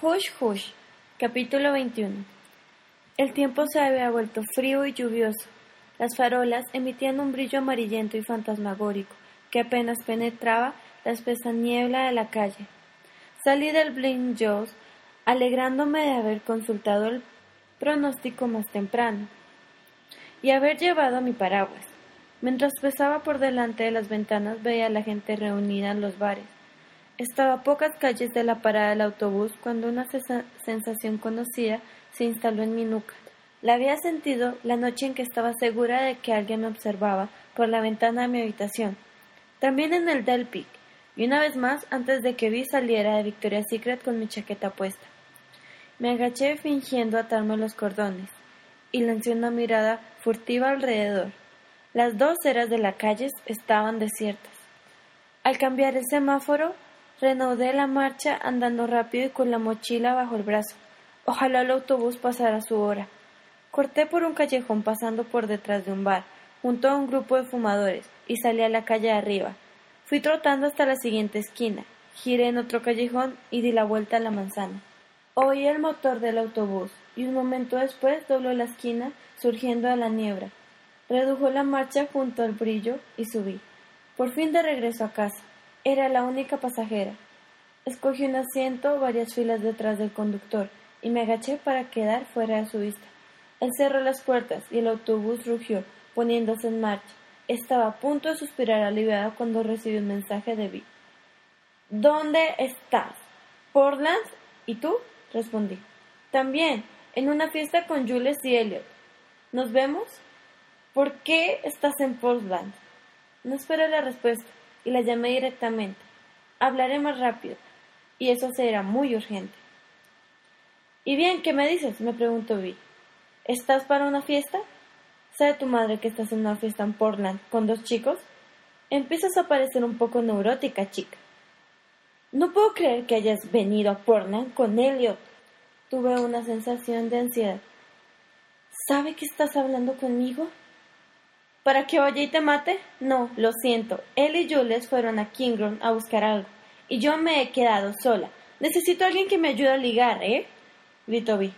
Hush Hush, capítulo 21. El tiempo se había vuelto frío y lluvioso. Las farolas emitían un brillo amarillento y fantasmagórico que apenas penetraba la espesa niebla de la calle. Salí del Blind Joe's alegrándome de haber consultado el pronóstico más temprano y haber llevado mi paraguas. Mientras pasaba por delante de las ventanas veía a la gente reunida en los bares. Estaba a pocas calles de la parada del autobús cuando una sensación conocida se instaló en mi nuca. La había sentido la noche en que estaba segura de que alguien me observaba por la ventana de mi habitación. También en el Del Peak, y una vez más antes de que Vi saliera de Victoria's Secret con mi chaqueta puesta. Me agaché fingiendo atarme los cordones y lancé una mirada furtiva alrededor. Las dos eras de la calle estaban desiertas. Al cambiar el semáforo, Reanudé la marcha andando rápido y con la mochila bajo el brazo. Ojalá el autobús pasara su hora. Corté por un callejón pasando por detrás de un bar, junto a un grupo de fumadores, y salí a la calle arriba. Fui trotando hasta la siguiente esquina, giré en otro callejón y di la vuelta a la manzana. Oí el motor del autobús, y un momento después dobló la esquina, surgiendo de la niebla. Redujo la marcha junto al brillo y subí. Por fin de regreso a casa. Era la única pasajera. Escogí un asiento varias filas detrás del conductor y me agaché para quedar fuera de su vista. Él cerró las puertas y el autobús rugió, poniéndose en marcha. Estaba a punto de suspirar aliviado cuando recibí un mensaje de Vi. ¿Dónde estás? ¿Portland? ¿Y tú? respondí. También, en una fiesta con Jules y Elliot. ¿Nos vemos? ¿Por qué estás en Portland? No esperé la respuesta y la llamé directamente. Hablaré más rápido, y eso será muy urgente. ¿Y bien, qué me dices? me preguntó Vi. ¿Estás para una fiesta? ¿Sabe tu madre que estás en una fiesta en Portland con dos chicos? Empiezas a parecer un poco neurótica, chica. No puedo creer que hayas venido a Portland con Elliot. Tuve una sensación de ansiedad. ¿Sabe que estás hablando conmigo? ¿Para que vaya y te mate? No, lo siento. Él y Jules fueron a Kingron a buscar algo. Y yo me he quedado sola. Necesito alguien que me ayude a ligar, ¿eh? Gritó Vi.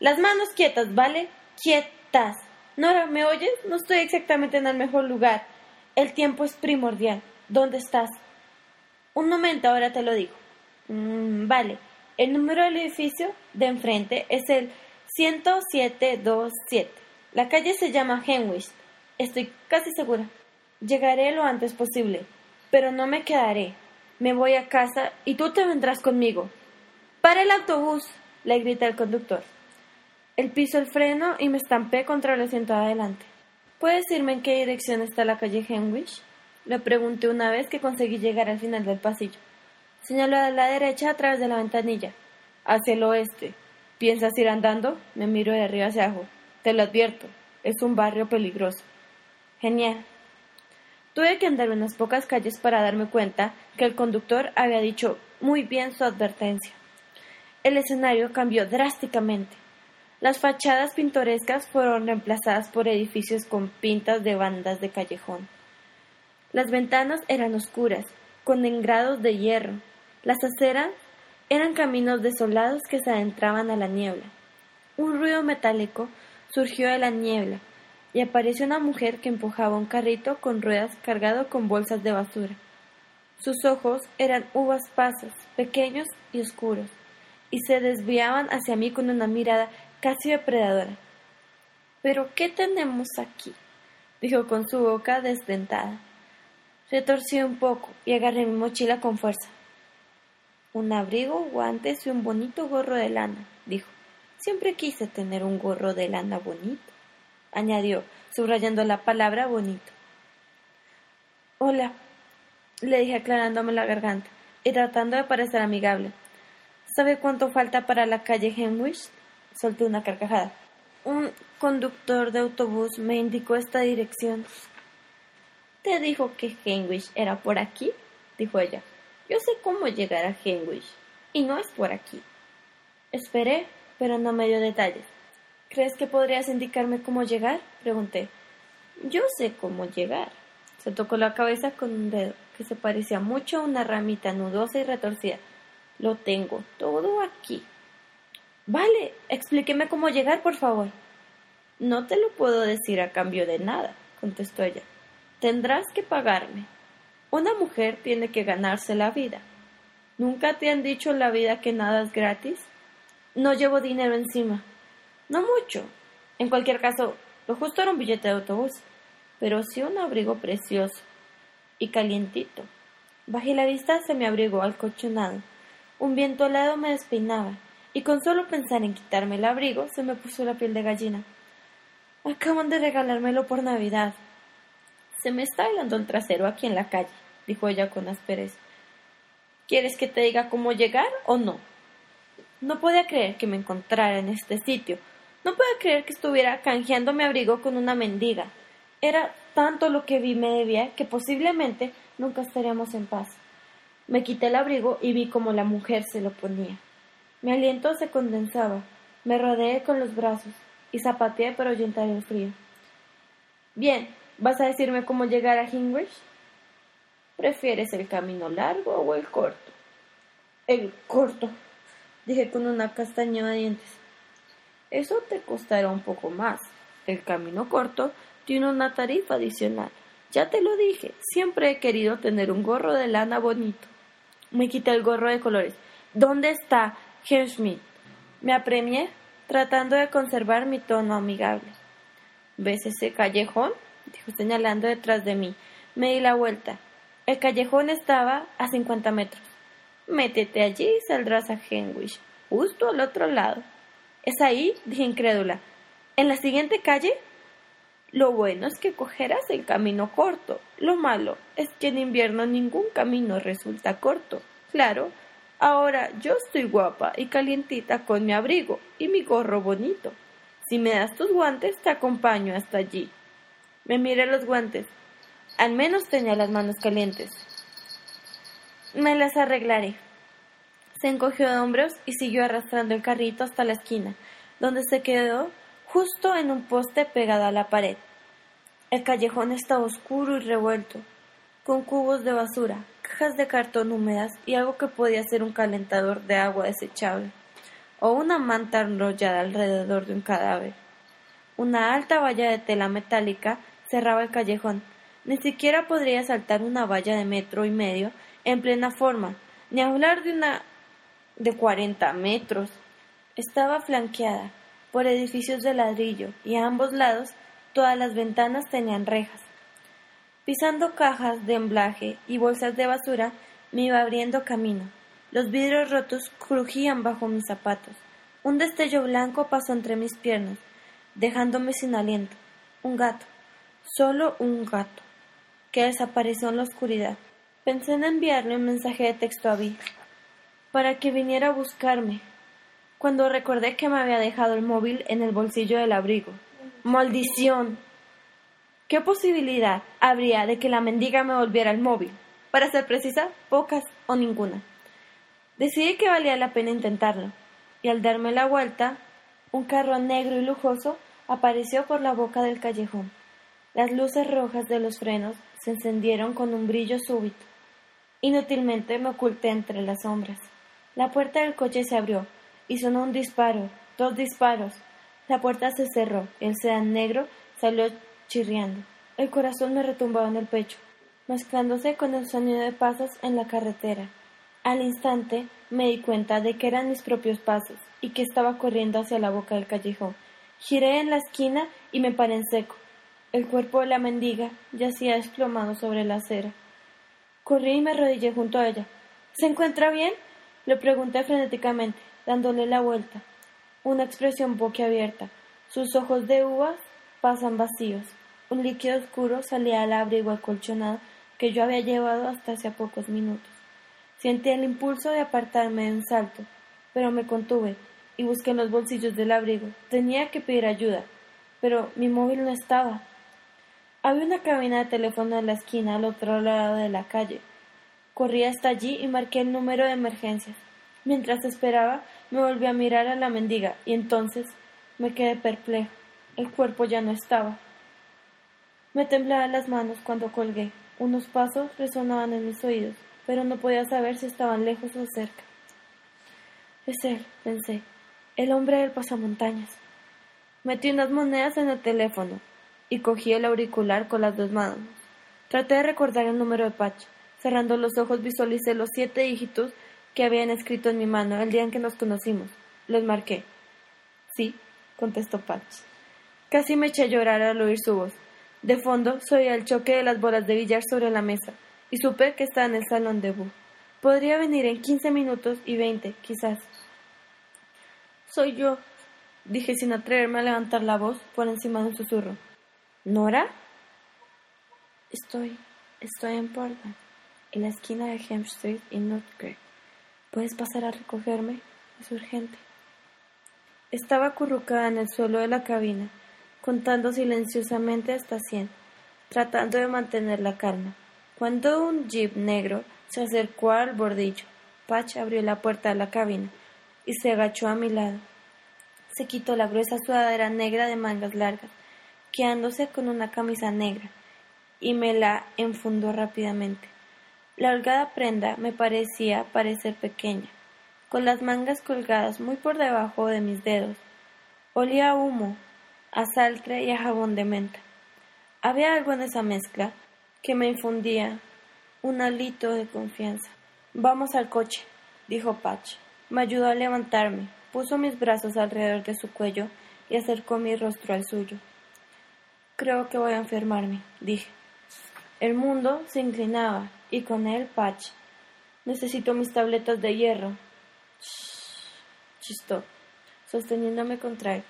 Las manos quietas, ¿vale? Quietas. Nora, ¿me oyes? No estoy exactamente en el mejor lugar. El tiempo es primordial. ¿Dónde estás? Un momento, ahora te lo digo. Mm, vale. El número del edificio de enfrente es el 10727. La calle se llama Henwich. Estoy casi segura. Llegaré lo antes posible, pero no me quedaré. Me voy a casa y tú te vendrás conmigo. ¡Para el autobús! le grita el conductor. El piso el freno y me estampé contra el asiento de adelante. ¿Puedes decirme en qué dirección está la calle Henwich? Le pregunté una vez que conseguí llegar al final del pasillo. Señaló a la derecha a través de la ventanilla. Hacia el oeste. ¿Piensas ir andando? Me miro de arriba hacia abajo. Te lo advierto. Es un barrio peligroso. Genial. Tuve que andar unas pocas calles para darme cuenta que el conductor había dicho muy bien su advertencia. El escenario cambió drásticamente. Las fachadas pintorescas fueron reemplazadas por edificios con pintas de bandas de callejón. Las ventanas eran oscuras, con engrados de hierro. Las aceras eran caminos desolados que se adentraban a la niebla. Un ruido metálico surgió de la niebla y apareció una mujer que empujaba un carrito con ruedas cargado con bolsas de basura. Sus ojos eran uvas pasas, pequeños y oscuros, y se desviaban hacia mí con una mirada casi depredadora. ¿Pero qué tenemos aquí? dijo con su boca desdentada. Retorcí un poco y agarré mi mochila con fuerza. Un abrigo, guantes y un bonito gorro de lana, dijo. Siempre quise tener un gorro de lana bonito añadió, subrayando la palabra bonito. Hola, le dije aclarándome la garganta y tratando de parecer amigable. ¿Sabe cuánto falta para la calle Henwich? Soltó una carcajada. Un conductor de autobús me indicó esta dirección. ¿Te dijo que Henwich era por aquí? dijo ella. Yo sé cómo llegar a Henwich, y no es por aquí. Esperé, pero no me dio detalles. ¿Crees que podrías indicarme cómo llegar? pregunté. Yo sé cómo llegar. Se tocó la cabeza con un dedo, que se parecía mucho a una ramita nudosa y retorcida. Lo tengo todo aquí. Vale, explíqueme cómo llegar, por favor. No te lo puedo decir a cambio de nada, contestó ella. Tendrás que pagarme. Una mujer tiene que ganarse la vida. ¿Nunca te han dicho en la vida que nada es gratis? No llevo dinero encima. No mucho. En cualquier caso, lo justo era un billete de autobús, pero sí un abrigo precioso y calientito. Bajé la vista hacia mi abrigo alcochonado. Un viento helado me despeinaba, y con solo pensar en quitarme el abrigo se me puso la piel de gallina. Acaban de regalármelo por Navidad. Se me está helando el trasero aquí en la calle, dijo ella con aspereza. ¿Quieres que te diga cómo llegar o no? No podía creer que me encontrara en este sitio. No podía creer que estuviera canjeando mi abrigo con una mendiga. Era tanto lo que vi me debía que posiblemente nunca estaríamos en paz. Me quité el abrigo y vi cómo la mujer se lo ponía. Mi aliento se condensaba. Me rodeé con los brazos y zapateé para ahuyentar el frío. Bien, ¿vas a decirme cómo llegar a Hingwich? ¿Prefieres el camino largo o el corto? El corto, dije con una castaña de dientes. Eso te costará un poco más. El camino corto tiene una tarifa adicional. Ya te lo dije, siempre he querido tener un gorro de lana bonito. Me quité el gorro de colores. ¿Dónde está Herr Me apremié, tratando de conservar mi tono amigable. ¿Ves ese callejón? dijo señalando detrás de mí. Me di la vuelta. El callejón estaba a cincuenta metros. Métete allí y saldrás a Henwich, justo al otro lado. ¿Es ahí? dije incrédula. ¿En la siguiente calle? Lo bueno es que cogerás el camino corto. Lo malo es que en invierno ningún camino resulta corto. Claro, ahora yo estoy guapa y calientita con mi abrigo y mi gorro bonito. Si me das tus guantes, te acompaño hasta allí. Me miré los guantes. Al menos tenía las manos calientes. Me las arreglaré. Se encogió de hombros y siguió arrastrando el carrito hasta la esquina, donde se quedó justo en un poste pegado a la pared. El callejón estaba oscuro y revuelto, con cubos de basura, cajas de cartón húmedas y algo que podía ser un calentador de agua desechable, o una manta enrollada alrededor de un cadáver. Una alta valla de tela metálica cerraba el callejón. Ni siquiera podría saltar una valla de metro y medio en plena forma, ni hablar de una de cuarenta metros. Estaba flanqueada por edificios de ladrillo y a ambos lados todas las ventanas tenían rejas. Pisando cajas de emblaje y bolsas de basura, me iba abriendo camino. Los vidrios rotos crujían bajo mis zapatos. Un destello blanco pasó entre mis piernas, dejándome sin aliento. Un gato, solo un gato, que desapareció en la oscuridad. Pensé en enviarle un mensaje de texto a Vi, para que viniera a buscarme, cuando recordé que me había dejado el móvil en el bolsillo del abrigo. ¡Maldición! ¿Qué posibilidad habría de que la mendiga me volviera el móvil? Para ser precisa, pocas o ninguna. Decidí que valía la pena intentarlo, y al darme la vuelta, un carro negro y lujoso apareció por la boca del callejón. Las luces rojas de los frenos se encendieron con un brillo súbito. Inútilmente me oculté entre las sombras. La puerta del coche se abrió y sonó un disparo, dos disparos. La puerta se cerró, el sedán negro salió chirriando. El corazón me retumbaba en el pecho, mezclándose con el sonido de pasos en la carretera. Al instante me di cuenta de que eran mis propios pasos y que estaba corriendo hacia la boca del callejón. Giré en la esquina y me paré en seco. El cuerpo de la mendiga yacía desplomado sobre la acera. Corrí y me arrodillé junto a ella. ¿Se encuentra bien? Le pregunté frenéticamente dándole la vuelta. Una expresión boquiabierta. Sus ojos de uvas pasan vacíos. Un líquido oscuro salía del abrigo acolchonado que yo había llevado hasta hace pocos minutos. Sentí el impulso de apartarme de un salto, pero me contuve y busqué en los bolsillos del abrigo. Tenía que pedir ayuda, pero mi móvil no estaba. Había una cabina de teléfono en la esquina al otro lado de la calle. Corrí hasta allí y marqué el número de emergencias. Mientras esperaba, me volví a mirar a la mendiga y entonces me quedé perplejo. El cuerpo ya no estaba. Me temblaban las manos cuando colgué. Unos pasos resonaban en mis oídos, pero no podía saber si estaban lejos o cerca. Es él, pensé, el hombre del pasamontañas. Metí unas monedas en el teléfono y cogí el auricular con las dos manos. Traté de recordar el número de Patch. Cerrando los ojos visualicé los siete dígitos que habían escrito en mi mano el día en que nos conocimos. Los marqué. Sí, contestó Patch. Casi me eché a llorar al oír su voz. De fondo se oía el choque de las bolas de billar sobre la mesa y supe que estaba en el salón de Bu. Podría venir en quince minutos y veinte, quizás. Soy yo, dije sin atreverme a levantar la voz por encima de un susurro. ¿Nora? Estoy, estoy en Portland, en la esquina de Hem Street y Northgate. ¿Puedes pasar a recogerme? Es urgente. Estaba acurrucada en el suelo de la cabina, contando silenciosamente hasta cien, tratando de mantener la calma. Cuando un jeep negro se acercó al bordillo, Patch abrió la puerta de la cabina y se agachó a mi lado. Se quitó la gruesa sudadera negra de mangas largas, quedándose con una camisa negra, y me la enfundó rápidamente. La holgada prenda me parecía parecer pequeña, con las mangas colgadas muy por debajo de mis dedos. Olía a humo, a saltre y a jabón de menta. Había algo en esa mezcla que me infundía un alito de confianza. Vamos al coche, dijo Patch. Me ayudó a levantarme, puso mis brazos alrededor de su cuello y acercó mi rostro al suyo. Creo que voy a enfermarme, dije. El mundo se inclinaba y con él Patch. Necesito mis tabletas de hierro. chistó, sosteniéndome contra él.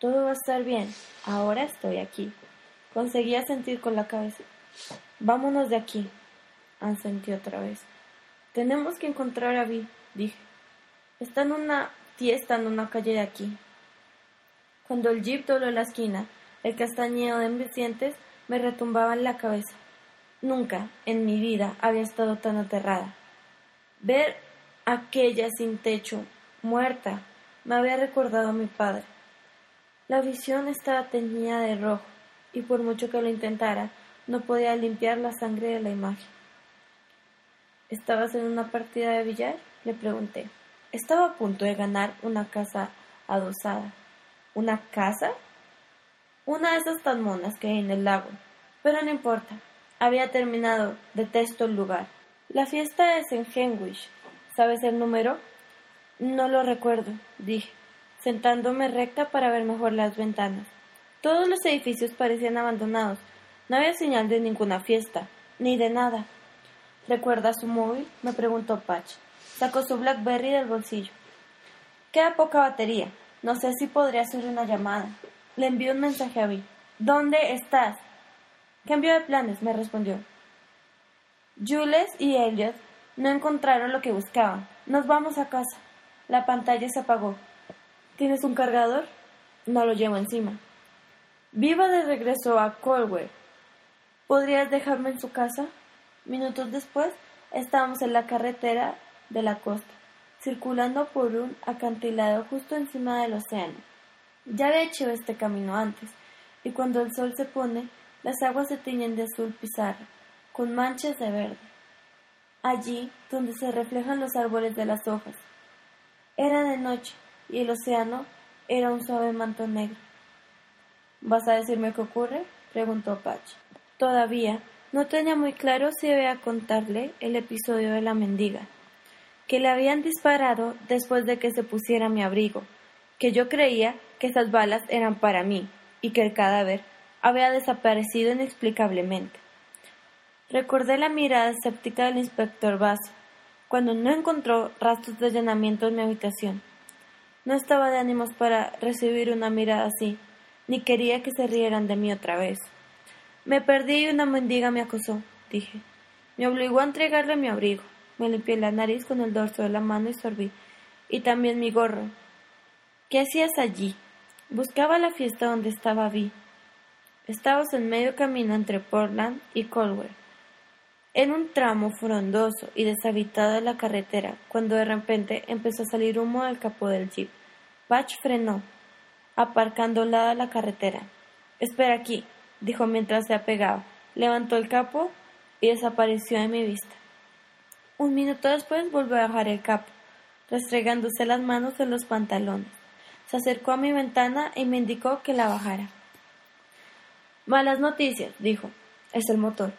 Todo va a estar bien. Ahora estoy aquí. Conseguía sentir con la cabeza. Vámonos de aquí. Ansentí otra vez. Tenemos que encontrar a Vi, dije. Está en una fiesta en una calle de aquí. Cuando el jeep dobló la esquina, el castañeo de mis dientes me retumbaba en la cabeza. Nunca en mi vida había estado tan aterrada. Ver aquella sin techo, muerta, me había recordado a mi padre. La visión estaba teñida de rojo, y por mucho que lo intentara, no podía limpiar la sangre de la imagen. ¿Estabas en una partida de billar? le pregunté. Estaba a punto de ganar una casa adosada. ¿Una casa? Una de esas tan monas que hay en el lago. Pero no importa. Había terminado. Detesto el lugar. La fiesta es en Henwich. ¿Sabes el número? No lo recuerdo, dije, sentándome recta para ver mejor las ventanas. Todos los edificios parecían abandonados. No había señal de ninguna fiesta, ni de nada. ¿Recuerda su móvil? me preguntó Patch. Sacó su Blackberry del bolsillo. Queda poca batería. No sé si podría hacer una llamada. Le envió un mensaje a Vi. ¿Dónde estás? Cambio de planes, me respondió. Jules y Elliot no encontraron lo que buscaban. Nos vamos a casa. La pantalla se apagó. ¿Tienes un cargador? No lo llevo encima. Viva de regreso a Colwell. ¿Podrías dejarme en su casa? Minutos después, estábamos en la carretera de la costa, circulando por un acantilado justo encima del océano. Ya había hecho este camino antes, y cuando el sol se pone, las aguas se tiñen de azul pizarra, con manchas de verde. Allí, donde se reflejan los árboles de las hojas. Era de noche, y el océano era un suave manto negro. ¿Vas a decirme qué ocurre? preguntó Patch. Todavía no tenía muy claro si debía contarle el episodio de la mendiga, que le habían disparado después de que se pusiera mi abrigo, que yo creía que esas balas eran para mí y que el cadáver había desaparecido inexplicablemente. Recordé la mirada escéptica del inspector Basso cuando no encontró rastros de allanamiento en mi habitación. No estaba de ánimos para recibir una mirada así, ni quería que se rieran de mí otra vez. Me perdí y una mendiga me acosó, dije. Me obligó a entregarle mi abrigo. Me limpié la nariz con el dorso de la mano y sorbí. Y también mi gorro. ¿Qué hacías allí? Buscaba la fiesta donde estaba Vi. Estábamos en medio camino entre Portland y Colwell, en un tramo frondoso y deshabitado de la carretera, cuando de repente empezó a salir humo del capó del jeep. Patch frenó, aparcando al lado de la carretera. Espera aquí, dijo mientras se apegaba. Levantó el capo y desapareció de mi vista. Un minuto después volvió a bajar el capo, restregándose las manos en los pantalones. Se acercó a mi ventana y me indicó que la bajara. Malas noticias, dijo. Es el motor.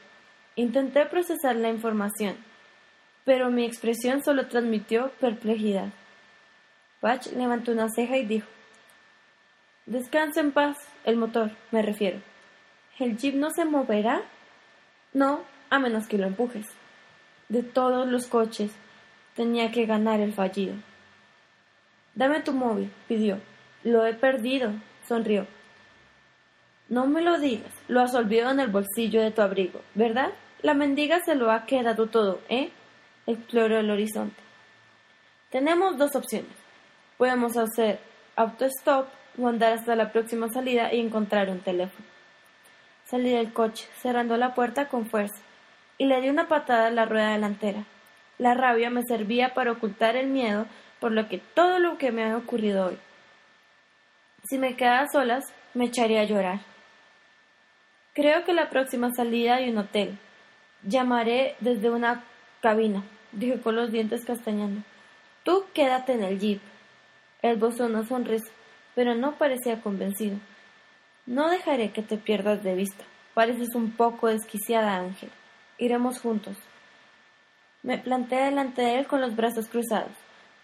Intenté procesar la información, pero mi expresión solo transmitió perplejidad. Patch levantó una ceja y dijo: Descansa en paz, el motor, me refiero. ¿El jeep no se moverá? No, a menos que lo empujes. De todos los coches, tenía que ganar el fallido. Dame tu móvil, pidió. Lo he perdido, sonrió. No me lo digas, lo has olvidado en el bolsillo de tu abrigo, ¿verdad? La mendiga se lo ha quedado todo, ¿eh? Exploró el horizonte. Tenemos dos opciones. Podemos hacer autostop o andar hasta la próxima salida y encontrar un teléfono. Salí del coche, cerrando la puerta con fuerza, y le di una patada a la rueda delantera. La rabia me servía para ocultar el miedo por lo que todo lo que me ha ocurrido hoy. Si me quedara solas, me echaría a llorar. Creo que la próxima salida hay un hotel. Llamaré desde una cabina, dijo con los dientes castañando. Tú quédate en el jeep. Él bozó una sonrisa, pero no parecía convencido. No dejaré que te pierdas de vista. Pareces un poco desquiciada, Ángel. Iremos juntos. Me planté delante de él con los brazos cruzados.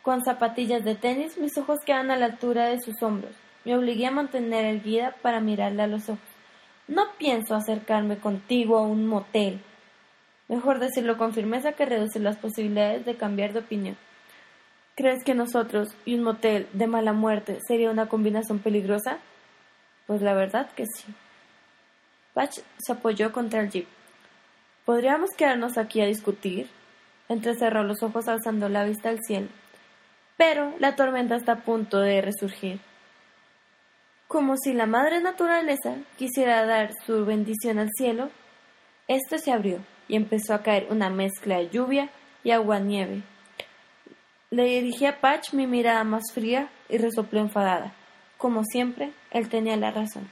Con zapatillas de tenis, mis ojos quedan a la altura de sus hombros. Me obligué a mantener el guía para mirarle a los ojos. No pienso acercarme contigo a un motel. Mejor decirlo con firmeza que reducir las posibilidades de cambiar de opinión. ¿Crees que nosotros y un motel de mala muerte sería una combinación peligrosa? Pues la verdad que sí. Patch se apoyó contra el jeep. ¿Podríamos quedarnos aquí a discutir? Entrecerró los ojos alzando la vista al cielo. Pero la tormenta está a punto de resurgir. Como si la madre naturaleza quisiera dar su bendición al cielo, este se abrió y empezó a caer una mezcla de lluvia y agua-nieve. Le dirigí a Patch mi mirada más fría y resopló enfadada. Como siempre, él tenía la razón.